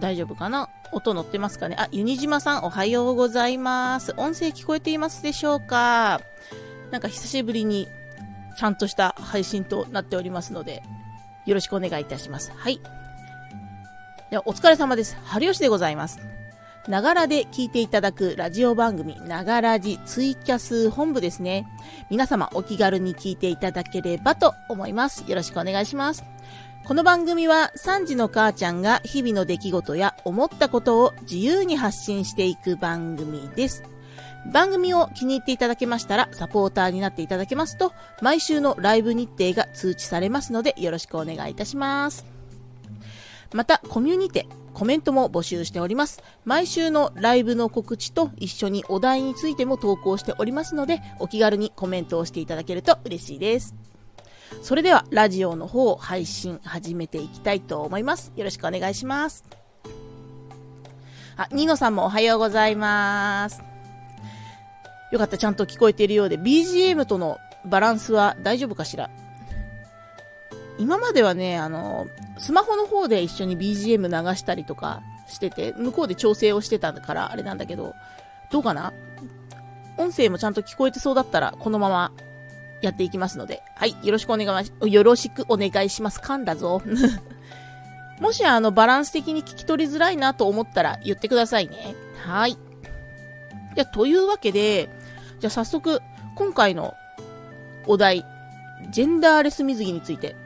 大丈夫かな？音乗ってますかね？あ、ユニジマさんおはようございます。音声聞こえていますでしょうか？なんか久しぶりにちゃんとした配信となっておりますので、よろしくお願いいたします。はい。では、お疲れ様です。春吉でございます。ながらで聞いていただくラジオ番組、ながらじツイキャス本部ですね。皆様お気軽に聞いていただければと思います。よろしくお願いします。この番組は3時の母ちゃんが日々の出来事や思ったことを自由に発信していく番組です。番組を気に入っていただけましたら、サポーターになっていただけますと、毎週のライブ日程が通知されますので、よろしくお願いいたします。また、コミュニテ、コメントも募集しております。毎週のライブの告知と一緒にお題についても投稿しておりますので、お気軽にコメントをしていただけると嬉しいです。それでは、ラジオの方、配信始めていきたいと思います。よろしくお願いします。あ、ニノさんもおはようございます。よかった、ちゃんと聞こえているようで、BGM とのバランスは大丈夫かしら？今まではね、あの、スマホの方で一緒に BGM 流したりとかしてて、向こうで調整をしてたからあれなんだけど、どうかな？音声もちゃんと聞こえてそうだったら、このままやっていきますので、はい、よろしくお願いし、よろしくお願いします。噛んだぞ。もしあの、バランス的に聞き取りづらいなと思ったら言ってくださいね。はい。じゃというわけで、じゃあ早速、今回のお題、ジェンダーレス水着について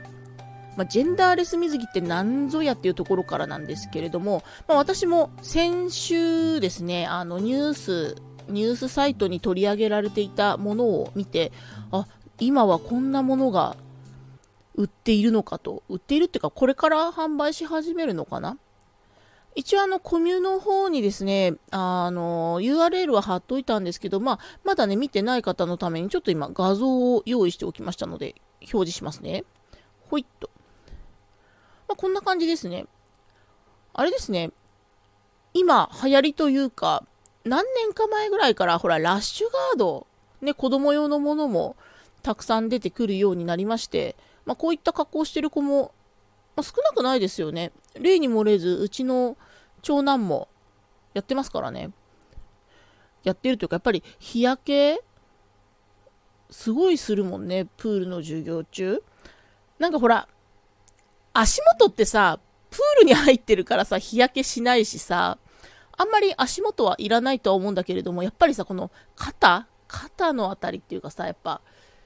まあ、ジェンダーレス水着って何ぞやっていうところからなんですけれども、まあ、私も先週ですね、あのニュース、ニュースサイトに取り上げられていたものを見て、あ、今はこんなものが売っているのかと、売っているっていうか、これから販売し始めるのかな一応あの、コミュの方にですね、あの、URL は貼っといたんですけど、まあ、まだね、見てない方のためにちょっと今画像を用意しておきましたので、表示しますね。ほいっと。まあ、こんな感じですね。あれですね。今、流行りというか、何年か前ぐらいから、ほら、ラッシュガード、ね、子供用のものもたくさん出てくるようになりまして、まあ、こういった格好をしてる子も、まあ、少なくないですよね。例に漏れず、うちの長男もやってますからね。やってるというか、やっぱり日焼け、すごいするもんね、プールの授業中。なんかほら、足元ってさ、プールに入ってるからさ、日焼けしないしさ、あんまり足元はいらないとは思うんだけれども、やっぱりさ、この肩肩のあたりっていうかさ、やっぱ、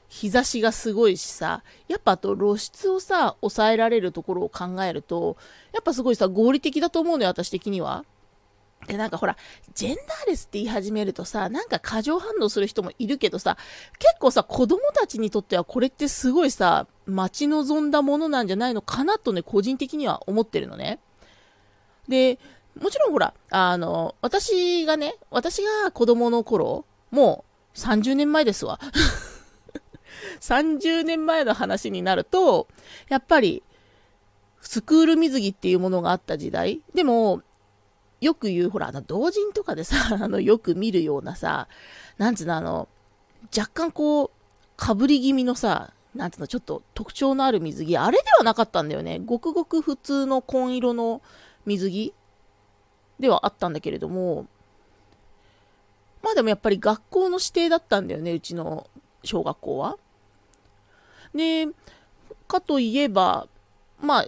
日差しがすごいしさ、やっぱあと露出をさ、抑えられるところを考えると、やっぱすごいさ、合理的だと思うのよ、私的には。で、なんかほら、ジェンダーレスって言い始めるとさ、なんか過剰反応する人もいるけどさ、結構さ、子供たちにとってはこれってすごいさ、待ち望んだものなんじゃないのかなとね、個人的には思ってるのね。で、もちろんほら、あの、私がね、私が子供の頃、もう30年前ですわ。30年前の話になると、やっぱり、スクール水着っていうものがあった時代。でも、よく言う、ほら、あの、同人とかでさ、あの、よく見るようなさ、なんつうの、あの、若干こう、かぶり気味のさ、なんつうの、ちょっと特徴のある水着、あれではなかったんだよね。ごくごく普通の紺色の水着ではあったんだけれども、まあでもやっぱり学校の指定だったんだよね、うちの小学校は。で、かといえば、まあ、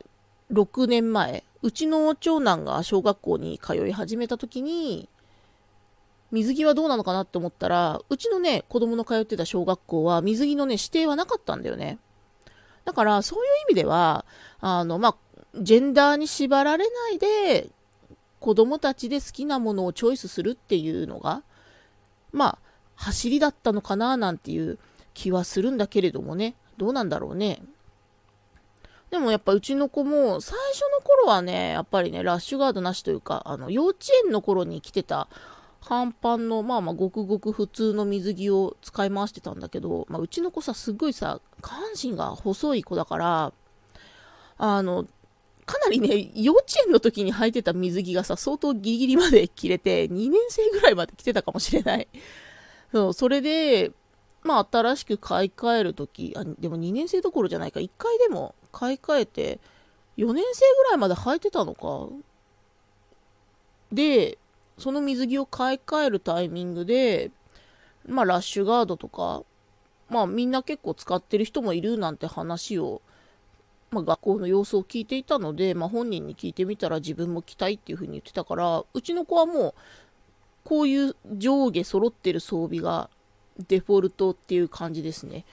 6年前、うちの長男が小学校に通い始めた時に、水着はどうなのかなって思ったら、うちのね、子供の通ってた小学校は水着のね、指定はなかったんだよね。だから、そういう意味では、あの、まあ、ジェンダーに縛られないで、子供たちで好きなものをチョイスするっていうのが、まあ、走りだったのかななんていう気はするんだけれどもね。どうなんだろうね。でもやっぱうちの子も最初の頃はね、やっぱりね、ラッシュガードなしというか、あの、幼稚園の頃に着てた半パンの、まあまあごくごく普通の水着を使い回してたんだけど、まあうちの子さ、すごいさ、下半身が細い子だから、あの、かなりね、幼稚園の時に履いてた水着がさ、相当ギリギリまで着れて、2年生ぐらいまで着てたかもしれない。そう、それで、まあ新しく買い替える時あ、でも2年生どころじゃないか、1回でも買い替えて、4年生ぐらいまで履いてたのか。で、その水着を買い替えるタイミングで、まあ、ラッシュガードとか、まあ、みんな結構使ってる人もいるなんて話を、まあ、学校の様子を聞いていたので、まあ、本人に聞いてみたら自分も着たいっていう風に言ってたから、うちの子はもう、こういう上下揃ってる装備がデフォルトっていう感じですね。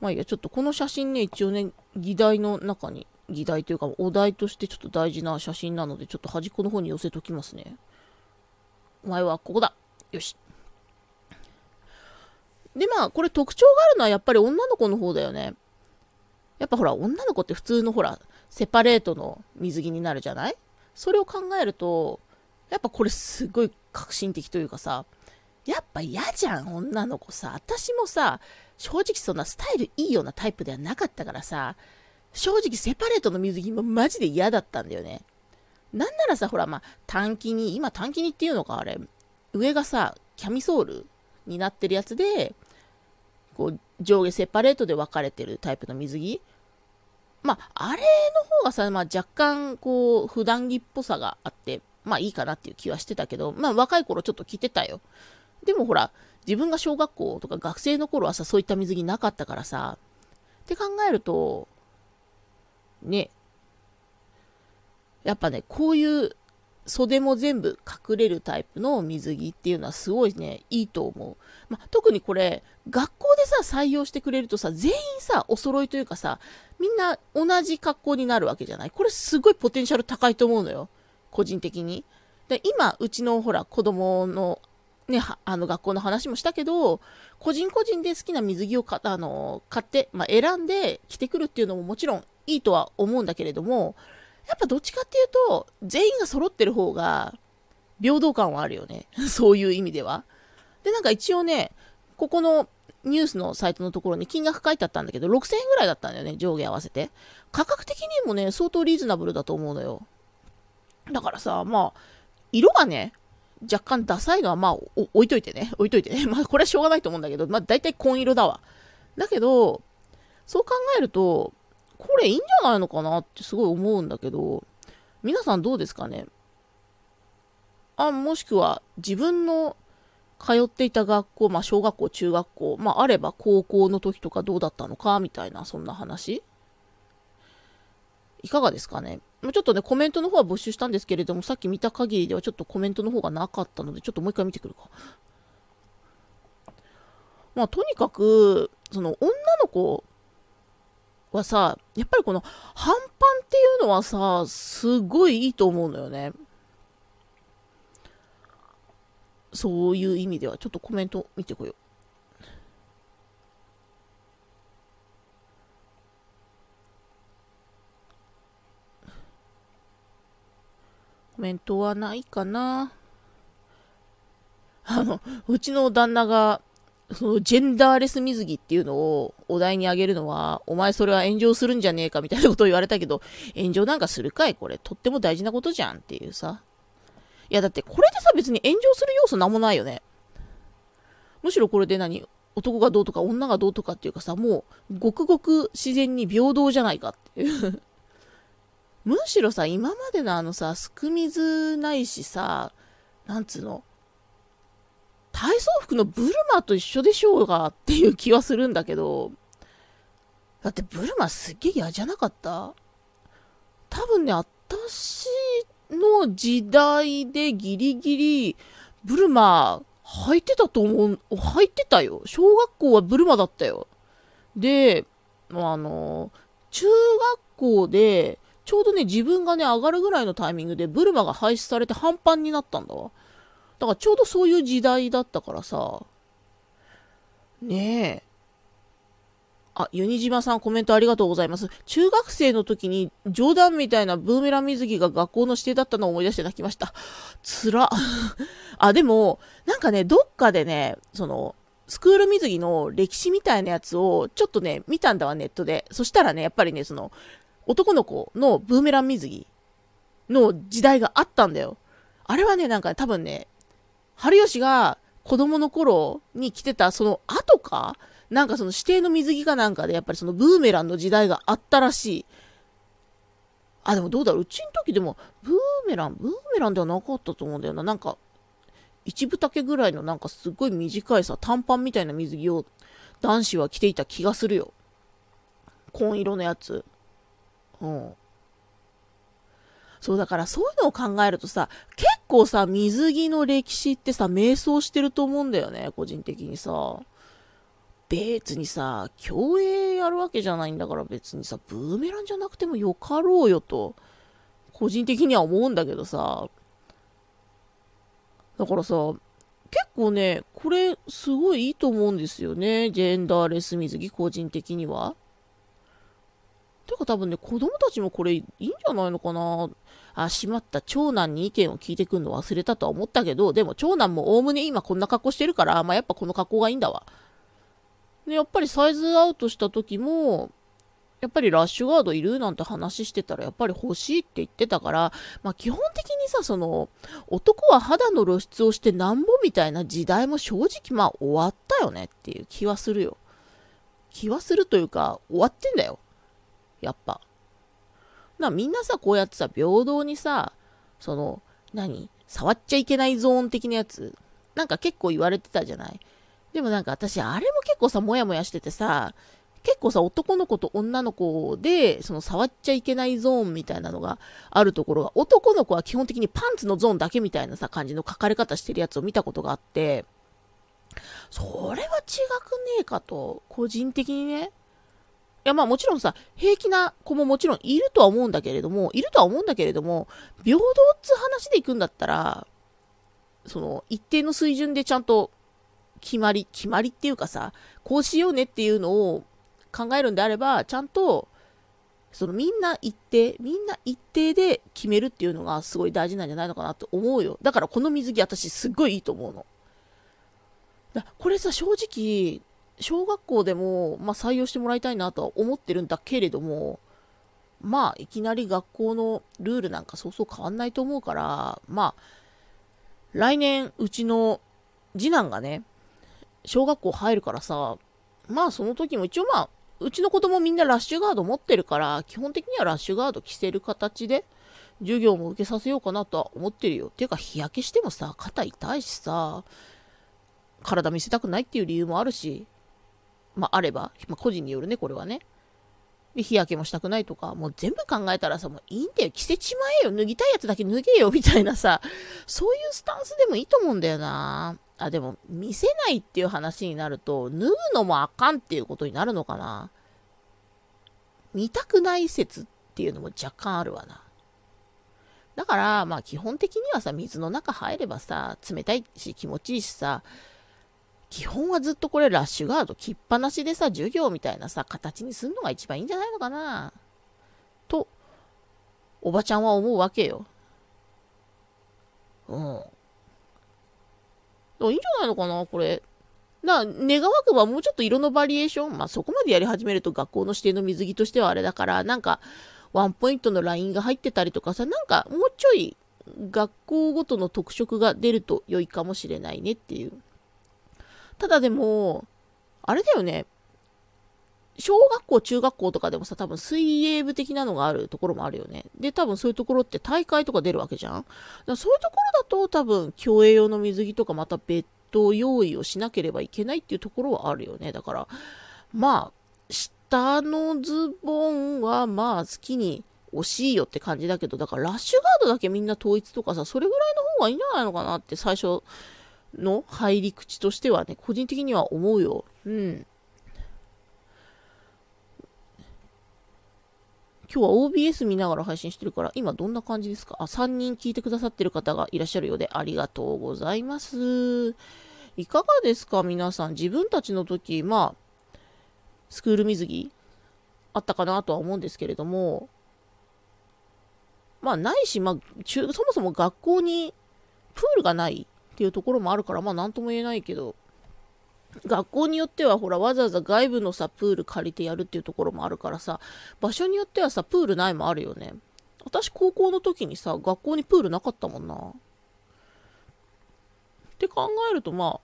まあいいや、ちょっとこの写真ね、一応ね、議題の中に、議題というかお題としてちょっと大事な写真なので、ちょっと端っこの方に寄せときますね。お前はここだ。よし。で、まあ、これ特徴があるのはやっぱり女の子の方だよね。やっぱほら、女の子って普通のほら、セパレートの水着になるじゃない？それを考えると、やっぱこれすごい革新的というかさ、やっぱ嫌じゃん、女の子さ。私もさ、正直そんなスタイルいいようなタイプではなかったからさ、正直セパレートの水着もマジで嫌だったんだよね。なんならさ、ほら、まあ、短期に、今短期にっていうのか、あれ、上がさ、キャミソールになってるやつで、こう、上下セパレートで分かれてるタイプの水着。まあ、あれの方がさ、まあ、若干、こう、普段着っぽさがあって、まあいいかなっていう気はしてたけど、まあ若い頃ちょっと着てたよ。でもほら、自分が小学校とか学生の頃はさ、そういった水着なかったからさ、って考えると、ね、やっぱね、こういう袖も全部隠れるタイプの水着っていうのはすごいね、いいと思う。ま、特にこれ、学校でさ、採用してくれるとさ、全員さ、お揃いというかさ、みんな同じ格好になるわけじゃない？これすごいポテンシャル高いと思うのよ。個人的に。で今、うちのほら、子供のね、あの学校の話もしたけど、個人個人で好きな水着をかあの買って、まあ、選んで着てくるっていうのももちろんいいとは思うんだけれども、やっぱどっちかっていうと、全員が揃ってる方が、平等感はあるよね。そういう意味では。で、なんか一応ね、ここのニュースのサイトのところに金額書いてあったんだけど、6000円ぐらいだったんだよね、上下合わせて。価格的にもね、相当リーズナブルだと思うのよ。だからさ、まあ、色がね、若干ダサいのはまあ、置いといてね。置いといてね。まあ、これはしょうがないと思うんだけど、まあ、大体紺色だわ。だけど、そう考えると、これいいんじゃないのかなってすごい思うんだけど、皆さんどうですかね？あ、もしくは自分の通っていた学校、まあ小学校、中学校、まああれば高校の時とかどうだったのかみたいな、そんな話いかがですかね？ちょっとね、コメントの方は募集したんですけれども、さっき見た限りではちょっとコメントの方がなかったので、ちょっともう一回見てくるか。まあ、とにかく、その女の子はさ、やっぱりこの半パンっていうのはさ、すごいいいと思うのよね。そういう意味では、ちょっとコメント見てこよう。コメントはないかな。あの、うちの旦那がそのジェンダーレス水着っていうのをお題にあげるのは、お前それは炎上するんじゃねえかみたいなことを言われたけど、炎上なんかするかいこれ。とっても大事なことじゃんっていうさ。いやだってこれでさ別に炎上する要素なんもないよね。むしろこれで何？男がどうとか女がどうとかっていうかさ、もうごくごく自然に平等じゃないかっていうむしろさ、今までのあのさ、すく水ないしさ、なんつうの、体操服のブルマと一緒でしょうがっていう気はするんだけど、だってブルマすっげえ嫌じゃなかった？多分ね、私の時代でギリギリ、ブルマ履いてたと思う、履いてたよ。小学校はブルマだったよ。で、あの、中学校で、ちょうどね、自分がね、上がるぐらいのタイミングでブルマが廃止されて半パンになったんだわ。だからちょうどそういう時代だったからさ、ねえ。あ、ユニジマさんコメントありがとうございます。中学生の時に冗談みたいなブーメラン水着が学校の指定だったのを思い出して泣きました。つら。あ、でも、なんかね、どっかでね、その、スクール水着の歴史みたいなやつをちょっとね、見たんだわ、ネットで。そしたらね、やっぱりね、その、男の子のブーメラン水着の時代があったんだよ。あれはね、なんか、多分ね、春吉が子供の頃に着てたその後かなんかその指定の水着かなんかでやっぱりそのブーメランの時代があったらしい。あ、でもどうだろう。うちの時でも、ブーメラン、ブーメランではなかったと思うんだよな。なんか、一分丈ぐらいのなんかすごい短いさ、短パンみたいな水着を男子は着ていた気がするよ。紺色のやつ。うん。そう、だからそういうのを考えるとさ、結構さ、水着の歴史ってさ、迷走してると思うんだよね、個人的にさ。別にさ、競泳やるわけじゃないんだから別にさ、ブーメランじゃなくてもよかろうよと、個人的には思うんだけどさ、だからさ、結構ね、これすごいいいと思うんですよね。ジェンダーレス水着、個人的には。てか多分ね、子供たちもこれいいんじゃないのかな。あ、しまった。長男に意見を聞いてくんの忘れたとは思ったけど、でも長男もおおむね今こんな格好してるから、まあやっぱこの格好がいいんだわ。で、やっぱりサイズアウトした時も、やっぱりラッシュガードいるなんて話してたら、やっぱり欲しいって言ってたから、まあ基本的にさ、その、男は肌の露出をしてなんぼみたいな時代も正直まあ終わったよねっていう気はするよ。気はするというか、終わってんだよ。やっぱ。な、みんなさ、こうやってさ、平等にさ、その、何？触っちゃいけないゾーン的なやつ、なんか結構言われてたじゃない？でもなんか私、あれも結構さ、もやもやしててさ、結構さ、男の子と女の子で、その触っちゃいけないゾーンみたいなのがあるところが、男の子は基本的にパンツのゾーンだけみたいなさ、感じの書かれ方してるやつを見たことがあって、それは違くねえかと、個人的にね。いや、まあもちろんさ、平気な子ももちろんいるとは思うんだけれども、いるとは思うんだけれども、平等っつ話で行くんだったら、その、一定の水準でちゃんと決まり、決まりっていうかさ、こうしようねっていうのを考えるんであれば、ちゃんと、そのみんな一定、みんな一定で決めるっていうのがすごい大事なんじゃないのかなって思うよ。だからこの水着私すっごいいいと思うの。だこれさ、正直、小学校でも、まあ、採用してもらいたいなとは思ってるんだけれども、まあ、いきなり学校のルールなんかそうそう変わんないと思うから、まあ、来年、うちの次男がね、小学校入るからさ、まあその時も一応まあ、うちの子供みんなラッシュガード持ってるから、基本的にはラッシュガード着せる形で、授業も受けさせようかなとは思ってるよ。ていうか日焼けしてもさ、肩痛いしさ、体見せたくないっていう理由もあるし、まああれば、まあ個人によるね、これはね。で、日焼けもしたくないとか、もう全部考えたらさ、もういいんだよ、着せちまえよ、脱ぎたいやつだけ脱げよ、みたいなさ、そういうスタンスでもいいと思うんだよな。あ、でも、見せないっていう話になると、脱ぐのもあかんっていうことになるのかな。見たくない説っていうのも若干あるわな。だから、まあ基本的にはさ、水の中入ればさ、冷たいし気持ちいいしさ、基本はずっとこれラッシュガード着っぱなしでさ、授業みたいなさ、形にすんのが一番いいんじゃないのかな。と、おばちゃんは思うわけよ。うん。いいんじゃないのかな、これ。な、願わくばもうちょっと色のバリエーション、まあそこまでやり始めると学校の指定の水着としてはあれだから、なんか、ワンポイントのラインが入ってたりとかさ、なんかもうちょい学校ごとの特色が出ると良いかもしれないねっていう。ただでも、あれだよね。小学校、中学校とかでもさ、多分水泳部的なのがあるところもあるよね。で、多分そういうところって大会とか出るわけじゃん。だそういうところだと多分競泳用の水着とかまた別途用意をしなければいけないっていうところはあるよね。だから、まあ、下のズボンはまあ好きに惜しいよって感じだけど、だからラッシュガードだけみんな統一とかさ、それぐらいの方がいいんじゃないのかなって最初の入り口としてはね、個人的には思うよ。うん。今日は OBS 見ながら配信してるから、今どんな感じですか？あ、3人聞いてくださってる方がいらっしゃるようで、ありがとうございます。いかがですか？皆さん。自分たちの時、まあ、スクール水着あったかなとは思うんですけれども、まあ、ないし、まあ、そもそも学校にプールがないっていうところもあるから、まあ、なんとも言えないけど、学校によってはほらわざわざ外部のさプール借りてやるっていうところもあるからさ場所によってはさプールないもあるよね私高校の時にさ学校にプールなかったもんなって考えるとまあ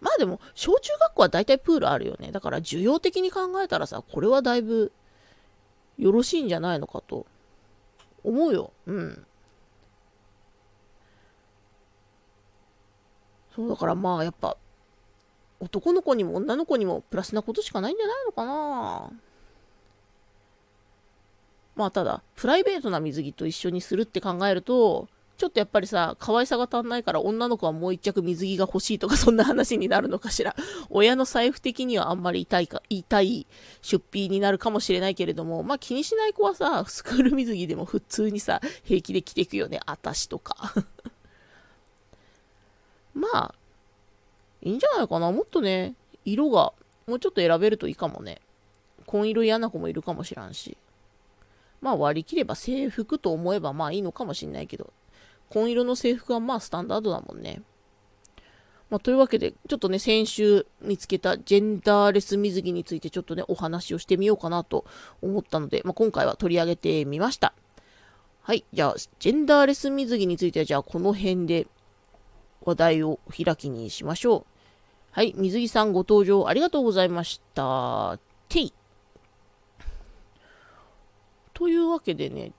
まあでも小中学校は大体プールあるよねだから需要的に考えたらさこれはだいぶよろしいんじゃないのかと思うよ。うん。そうだからまあやっぱ、男の子にも女の子にもプラスなことしかないんじゃないのかなまあただ、プライベートな水着と一緒にするって考えると、ちょっとやっぱりさ、可愛さが足んないから女の子はもう一着水着が欲しいとかそんな話になるのかしら。親の財布的にはあんまり痛いか、痛い出費になるかもしれないけれども、まあ気にしない子はさ、スクール水着でも普通にさ、平気で着ていくよね。あたしとか。まあ、いいんじゃないかな。もっとね、色がもうちょっと選べるといいかもね。紺色嫌な子もいるかもしらんし。まあ割り切れば制服と思えばまあいいのかもしんないけど、紺色の制服はまあスタンダードだもんね。まあ、というわけで、ちょっとね、先週見つけたジェンダーレス水着についてちょっとね、お話をしてみようかなと思ったので、まあ、今回は取り上げてみました。はい。じゃあ、ジェンダーレス水着については、じゃあこの辺で話題を開きにしましょう。はい。水着さんご登場ありがとうございました。てい。というわけでね、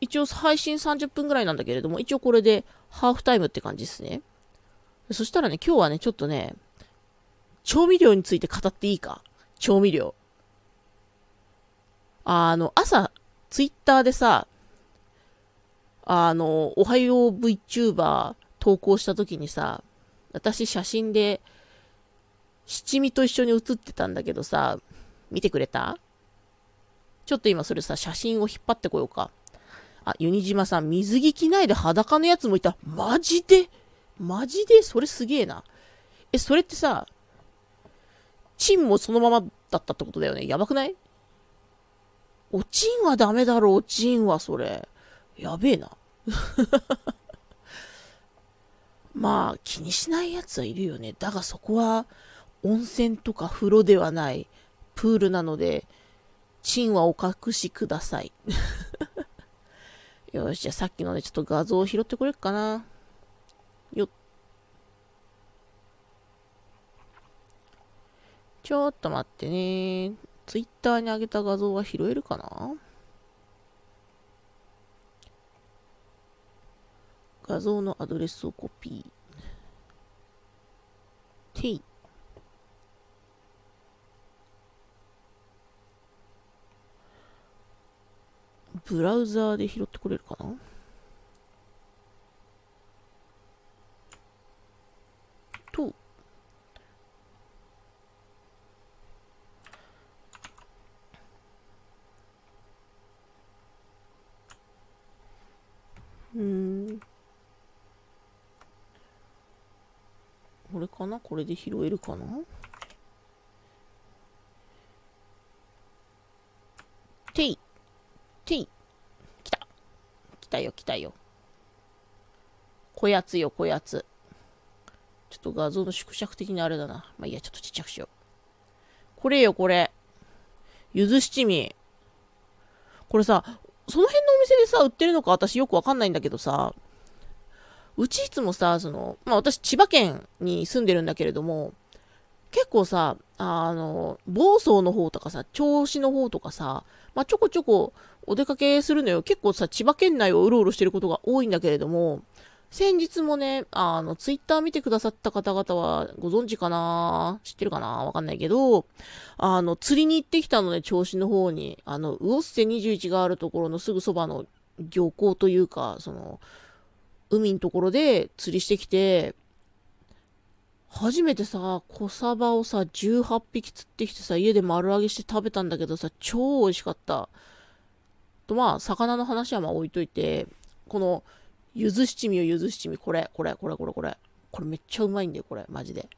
一応配信30分ぐらいなんだけれども、一応これでハーフタイムって感じですね。そしたらね、今日はね、ちょっとね、調味料について語っていいか？調味料。あの、朝、ツイッターでさ、あの、おはよう VTuber 投稿した時にさ、私写真で、七味と一緒に写ってたんだけどさ、見てくれた？ちょっと今それさ、写真を引っ張ってこようか。あ、ユニジマさん、水着着ないで裸のやつもいた。マジで？マジで？それすげえな。え、それってさ、チンもそのままだったってことだよね？やばくない？おちんはダメだろ、おちんはそれ。やべえな。まあ、気にしないやつはいるよね。だがそこは、温泉とか風呂ではない、プールなので、チンはお隠しください。よし、じゃあさっきのね、ちょっと画像を拾ってくれるかな。よっ。ちょっと待ってね。ツイッターに上げた画像は拾えるかな？画像のアドレスをコピー。t。ブラウザーで拾ってこれるかなと、うん。これかな？これで拾えるかな？てい。てい。来た来たよ、来たよ。こやつよ、こやつ。ちょっと画像の縮尺的にあれだな。まあいいや、ちょっとちっちゃくしよう。これよ、これ。ゆず七味。これさ、その辺のお店でさ、売ってるのか私よくわかんないんだけどさ、うちいつもさ、その、まあ私千葉県に住んでるんだけれども、結構さ、あの、房総の方とかさ、銚子の方とかさ、まあちょこちょこお出かけするのよ。結構さ、千葉県内をうろうろしてることが多いんだけれども、先日もね、あの、ツイッター見てくださった方々はご存知かな？知ってるかな？わかんないけど、あの、釣りに行ってきたのね、銚子の方に。あの、魚瀬21があるところのすぐそばの漁港というか、その、海のところで釣りしてきて、初めてさ、小サバをさ、18匹釣ってきてさ、家で丸揚げして食べたんだけどさ、超美味しかった。とまあ、魚の話はまあ置いといて、この、ゆず七味をゆず七味、これ、これ、これ、これ、これ。これめっちゃうまいんだよ、これ、マジで。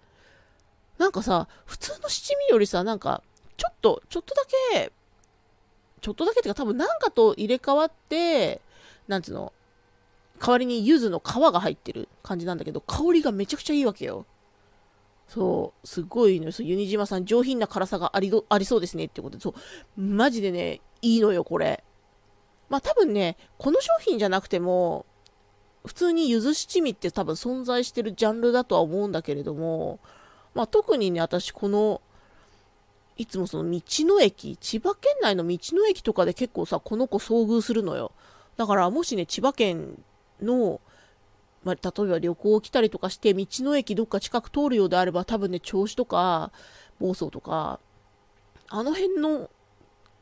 なんかさ、普通の七味よりさ、なんか、ちょっと、ちょっとだけ、ちょっとだけってか多分なんかと入れ替わって、なんつうの、代わりに柚子の皮が入ってる感じなんだけど、香りがめちゃくちゃいいわけよ。そう、すごいのよ。ユニジマさん上品な辛さがありありそうですねってことで、そう、マジでね、いいのよ、これ。まあ多分ね、この商品じゃなくても、普通にゆず七味って多分存在してるジャンルだとは思うんだけれども、まあ特にね、私この、いつもその道の駅、千葉県内の道の駅とかで結構さ、この子遭遇するのよ。だからもしね、千葉県の、まあ、例えば旅行来たりとかして、道の駅どっか近く通るようであれば、多分ね、銚子とか、房総とか、あの辺の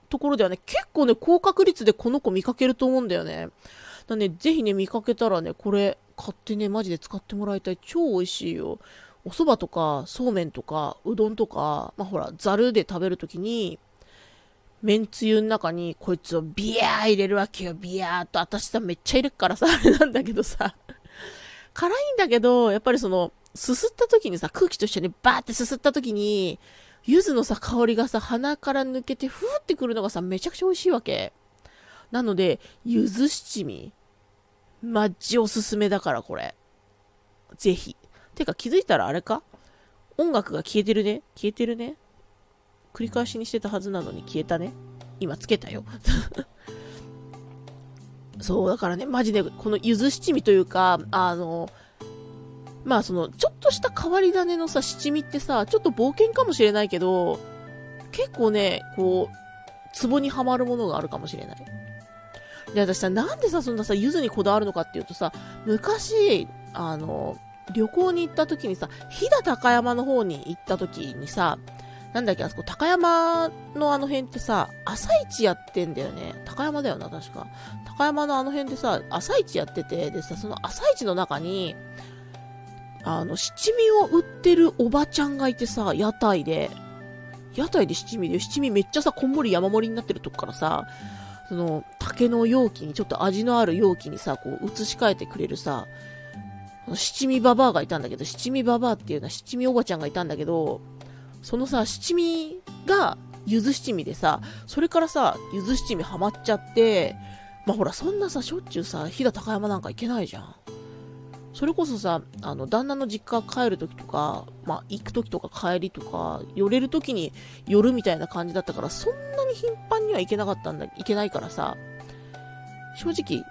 ところではね、結構ね、高確率でこの子見かけると思うんだよね。だね、ぜひね、見かけたらね、これ、買ってね、マジで使ってもらいたい。超美味しいよ。お蕎麦とか、そうめんとか、うどんとか、まあほら、ざるで食べるときに、めんつゆの中にこいつをビヤー入れるわけよ。ビヤーと。私さ、めっちゃ入れっからさ、あれなんだけどさ。辛いんだけど、やっぱりその、すすった時にさ、空気と一緒にバーってすすった時に、柚子のさ、香りがさ、鼻から抜けて、ふーってくるのがさ、めちゃくちゃ美味しいわけ。なので、柚子七味。マッジおすすめだから、これ。ぜひ。てか気づいたらあれか？音楽が消えてるね？消えてるね？繰り返しにしてたはずなのに消えたね。今つけたよ。そう、だからね、マジで、このゆず七味というか、あの、まあその、ちょっとした変わり種のさ、七味ってさ、ちょっと冒険かもしれないけど、結構ね、こう、ツボにはまるものがあるかもしれない。で、私さ、なんでさ、そんなさ、ゆずにこだわるのかっていうとさ、昔、あの、旅行に行った時にさ、飛騨高山の方に行った時にさ、なんだっけ、あそこ、高山のあの辺ってさ、朝市やってんだよね。高山だよな、確か。高山のあの辺でさ、朝市やってて、でさ、その朝市の中に、あの、七味を売ってるおばちゃんがいてさ、屋台で、屋台で七味で、七味めっちゃさ、こんもり山盛りになってるとこからさ、その、竹の容器に、ちょっと味のある容器にさ、こう、移し替えてくれるさ、七味ババアがいたんだけど、七味ババアっていうのは七味おばちゃんがいたんだけど、そのさ、七味が、ゆず七味でさ、それからさ、ゆず七味ハマっちゃって、まあほら、そんなさ、しょっちゅうさ、飛騨高山なんか行けないじゃん。それこそさ、あの、旦那の実家帰るときとか、まあ、行くときとか帰りとか、寄れるときに寄るみたいな感じだったから、そんなに頻繁には行けなかったんだ、行けないからさ、正直、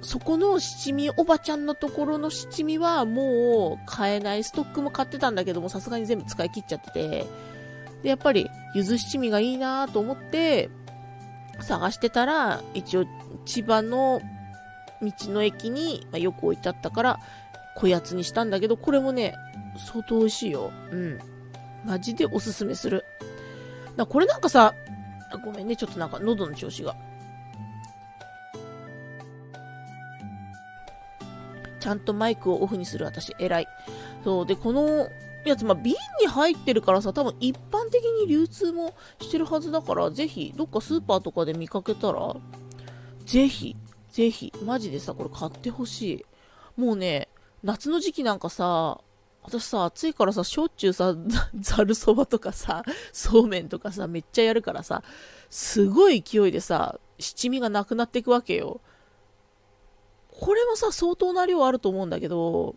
そこの七味おばちゃんのところの七味はもう買えない。ストックも買ってたんだけども、さすがに全部使い切っちゃってて、で、やっぱり、ゆず七味がいいなと思って、探してたら、一応、千葉の道の駅に、ま、よく置いてあったから、こやつにしたんだけど、これもね、相当美味しいよ。うん。マジでおすすめする。だこれなんかさ、ごめんね、ちょっとなんか喉の調子が。ちゃんとマイクをオフにする私、偉い。そう、で、このやつ、まあ、瓶に入ってるからさ、多分一般的に流通もしてるはずだから、ぜひ、どっかスーパーとかで見かけたら、ぜひ、ぜひ、マジでさ、これ買ってほしい。もうね、夏の時期なんかさ、私さ、暑いからさ、しょっちゅうさ、ざるそばとかさ、そうめんとかさ、めっちゃやるからさ、すごい勢いでさ、七味がなくなっていくわけよ。これもさ、相当な量あると思うんだけど、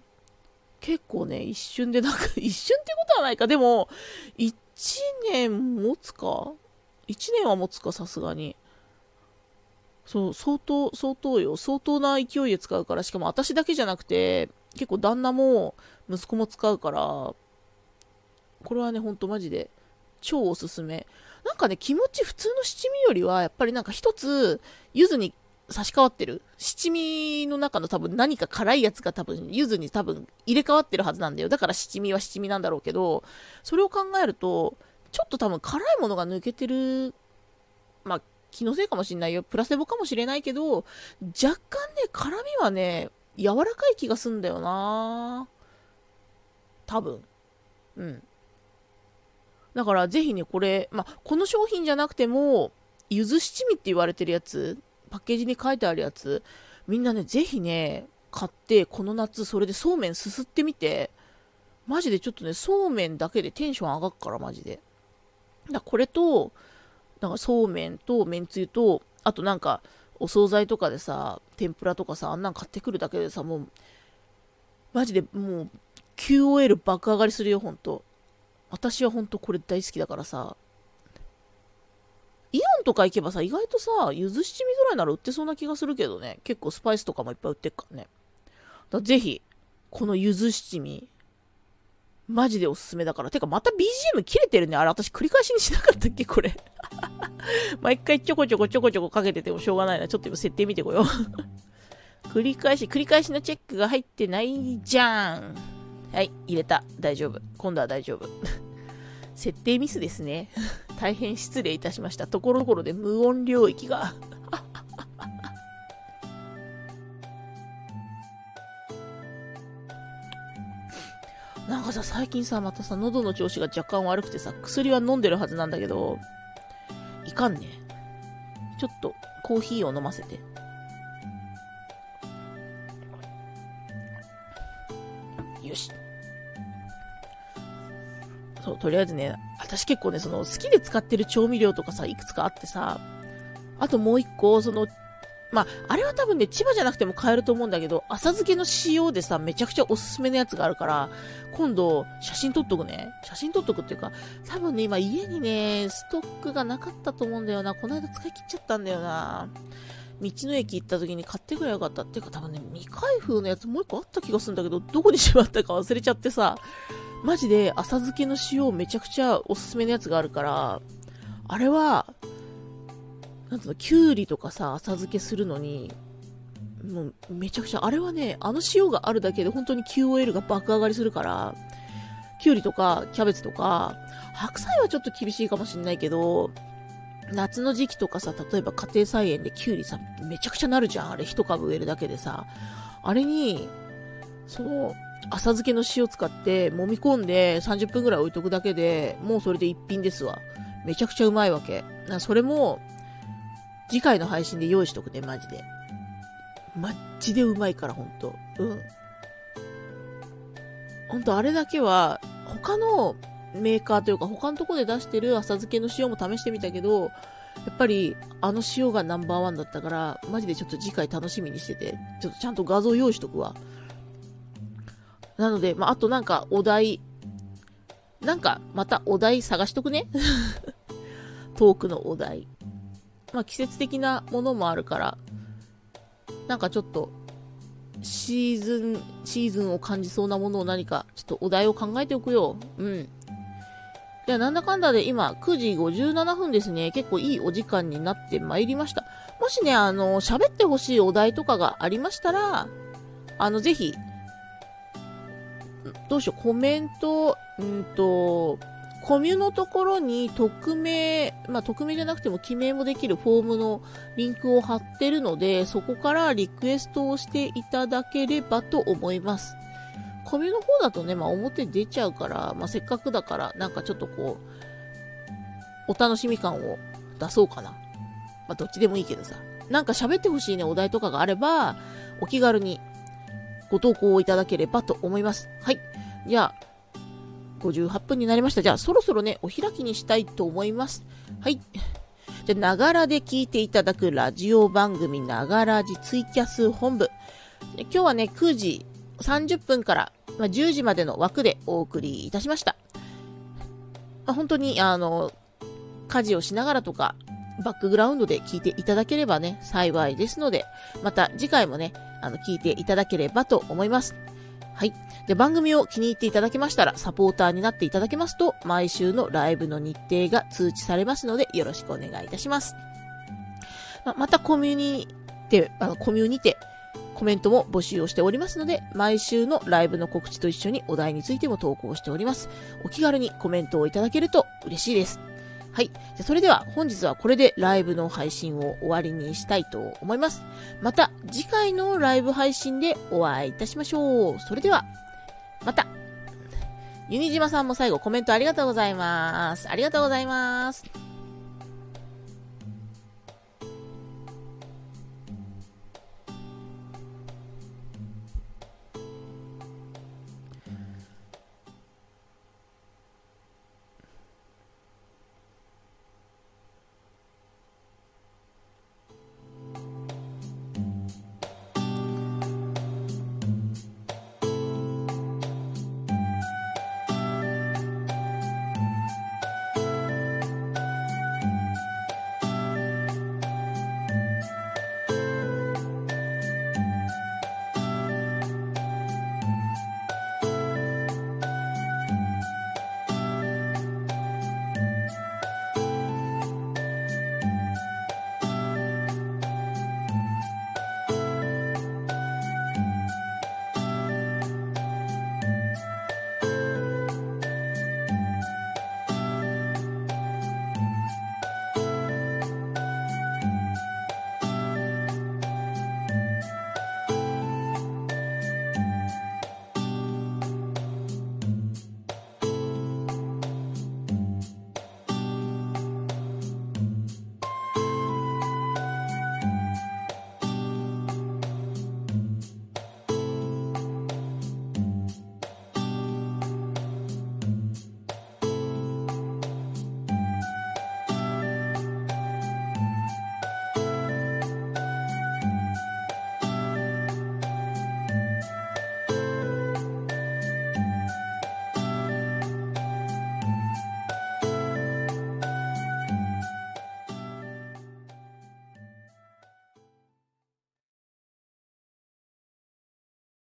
結構ね、一瞬でなく、一瞬ってことはないか。でも、1年持つか ?1 年は持つか、さすがに。そう、相当、相当よ。相当な勢いで使うから、しかも私だけじゃなくて、結構旦那も息子も使うから、これはね、ほんとマジで超おすすめ。なんかね、気持ち普通の七味よりは、やっぱりなんか一つ、柚子に差し替わってる？七味の中の多分何か辛いやつが多分、柚子に多分入れ替わってるはずなんだよ。だから七味は七味なんだろうけど、それを考えると、ちょっと多分辛いものが抜けてる、まあ、気のせいかもしんないよ。プラセボかもしれないけど、若干ね、辛みはね、柔らかい気がすんだよな多分。うん。だからぜひね、これ、まあ、この商品じゃなくても、柚子七味って言われてるやつ、パッケージに書いてあるやつ、みんなね、ぜひね、買って、この夏、それでそうめんすすってみて、マジでちょっとね、そうめんだけでテンション上がっから、マジで。だこれと、なんかそうめんとめんつゆと、あとなんか、お惣菜とかでさ、天ぷらとかさ、あんなん買ってくるだけでさ、もう、マジでもう、QOL 爆上がりするよ、ほんと。私はほんとこれ大好きだからさ、イオンとか行けばさ、意外とさ、ゆず七味ぐらいなら売ってそうな気がするけどね。結構スパイスとかもいっぱい売ってっからね。だぜひ、このゆず七味、マジでおすすめだから。てか、また BGM 切れてるね。あれ、私繰り返しにしなかったっけ？これ。毎回ちょこちょこちょこちょこかけててもしょうがないな。ちょっと今設定見てこよう。繰り返し、繰り返しのチェックが入ってないじゃん。はい、入れた。大丈夫。今度は大丈夫。設定ミスですね。大変失礼いたしました。ところどころで無音領域が。なんかさ、最近さ、またさ、喉の調子が若干悪くてさ、薬は飲んでるはずなんだけど、いかんね。ちょっと、コーヒーを飲ませて。よし。そう、とりあえずね、私結構ね、その、好きで使ってる調味料とかさ、いくつかあってさ、あともう一個、その、まあ、あれは多分ね、千葉じゃなくても買えると思うんだけど、浅漬けの塩でさ、めちゃくちゃおすすめのやつがあるから、今度、写真撮っとくね。写真撮っとくっていうか、多分ね、今家にね、ストックがなかったと思うんだよな。この間使い切っちゃったんだよな。道の駅行った時に買ってくればよかった。っていうか、多分ね、未開封のやつもう一個あった気がするんだけど、どこにしまったか忘れちゃってさ、マジで浅漬けの塩めちゃくちゃおすすめのやつがあるから、あれは、なんつうの、きゅうりとかさ、浅漬けするのに、もうめちゃくちゃ、あれはね、あの塩があるだけで本当に QOL が爆上がりするから、きゅうりとかキャベツとか、白菜はちょっと厳しいかもしんないけど、夏の時期とかさ、例えば家庭菜園できゅうりさ、めちゃくちゃなるじゃん。あれ一株植えるだけでさ。あれに、その、浅漬けの塩使って揉み込んで30分くらい置いとくだけで、もうそれで一品ですわ。めちゃくちゃうまいわけ。それも、次回の配信で用意しとくね、マジで。マッチでうまいから、ほんと。うん。ほんと、あれだけは、他のメーカーというか、他のとこで出してる浅漬けの塩も試してみたけど、やっぱり、あの塩がナンバーワンだったから、マジでちょっと次回楽しみにしてて、ちょっとちゃんと画像用意しとくわ。なので、まあ、あとなんか、お題、なんか、またお題探しとくね。トークのお題。まあ、季節的なものもあるから、なんかちょっと、シーズン、シーズンを感じそうなものを何か、ちょっとお題を考えておくよ。うん。では、なんだかんだで今、9時57分ですね。結構いいお時間になってまいりました。もしね、あの、喋ってほしいお題とかがありましたら、あの、ぜひ、どうしよう、コメント、うんと、コミュのところに匿名、まあ、匿名じゃなくても記名もできるフォームのリンクを貼ってるので、そこからリクエストをしていただければと思います。コミュの方だとね、まあ、表出ちゃうから、まあ、せっかくだから、なんかちょっとこう、お楽しみ感を出そうかな。まあ、どっちでもいいけどさ。なんか喋ってほしいね、お題とかがあれば、お気軽にご投稿をいただければと思います。はい。じゃあ、58分になりました。じゃあ、そろそろね、お開きにしたいと思います。はい。じゃあながらで聞いていただくラジオ番組、ながらじツイキャス本部。今日はね、9時30分から、10時までの枠でお送りいたしました。ま、本当に、あの、家事をしながらとか、バックグラウンドで聞いていただければね、幸いですので、また次回もね、あの、聞いていただければと思います。はい。で、番組を気に入っていただけましたら、サポーターになっていただけますと、毎週のライブの日程が通知されますので、よろしくお願いいたします。ままた、コミュニティ、あの、コミュニティ、コメントも募集をしておりますので、毎週のライブの告知と一緒にお題についても投稿しております。お気軽にコメントをいただけると嬉しいです。はい。じゃそれでは本日はこれでライブの配信を終わりにしたいと思います。また次回のライブ配信でお会いいたしましょう。それでは、また。ユニジマさんも最後コメントありがとうございます。ありがとうございます。